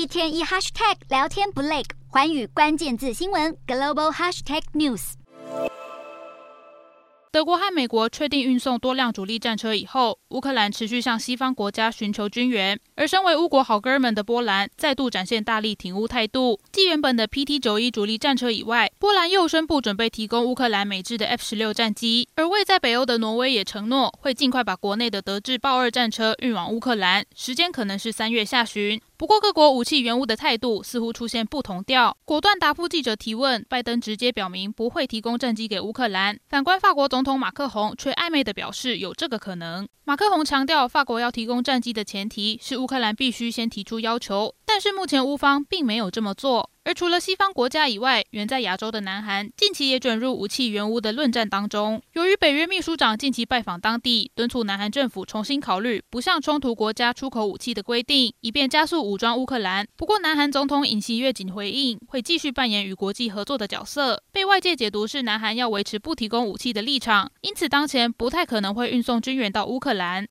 一天一 hashtag 聊天不累，环宇关键字新闻 global hashtag news。德国和美国确定运送多辆主力战车以后，乌克兰持续向西方国家寻求军援，而身为乌国好哥们的波兰再度展现大力挺乌态度。继原本的 PT 九一主力战车以外，波兰又宣布准备提供乌克兰美制的 F 十六战机，而位在北欧的挪威也承诺会尽快把国内的德制豹二战车运往乌克兰，时间可能是三月下旬。不过，各国武器援乌的态度似乎出现不同调，果断答复记者提问。拜登直接表明不会提供战机给乌克兰，反观法国总统马克宏却暧昧地表示有这个可能。马克宏强调，法国要提供战机的前提是乌克兰必须先提出要求，但是目前乌方并没有这么做。而除了西方国家以外，远在亚洲的南韩近期也卷入武器援乌的论战当中。由于北约秘书长近期拜访当地，敦促南韩政府重新考虑不向冲突国家出口武器的规定，以便加速武装乌克兰。不过，南韩总统尹锡悦仅回应会继续扮演与国际合作的角色，被外界解读是南韩要维持不提供武器的立场，因此当前不太可能会运送军援到乌克兰。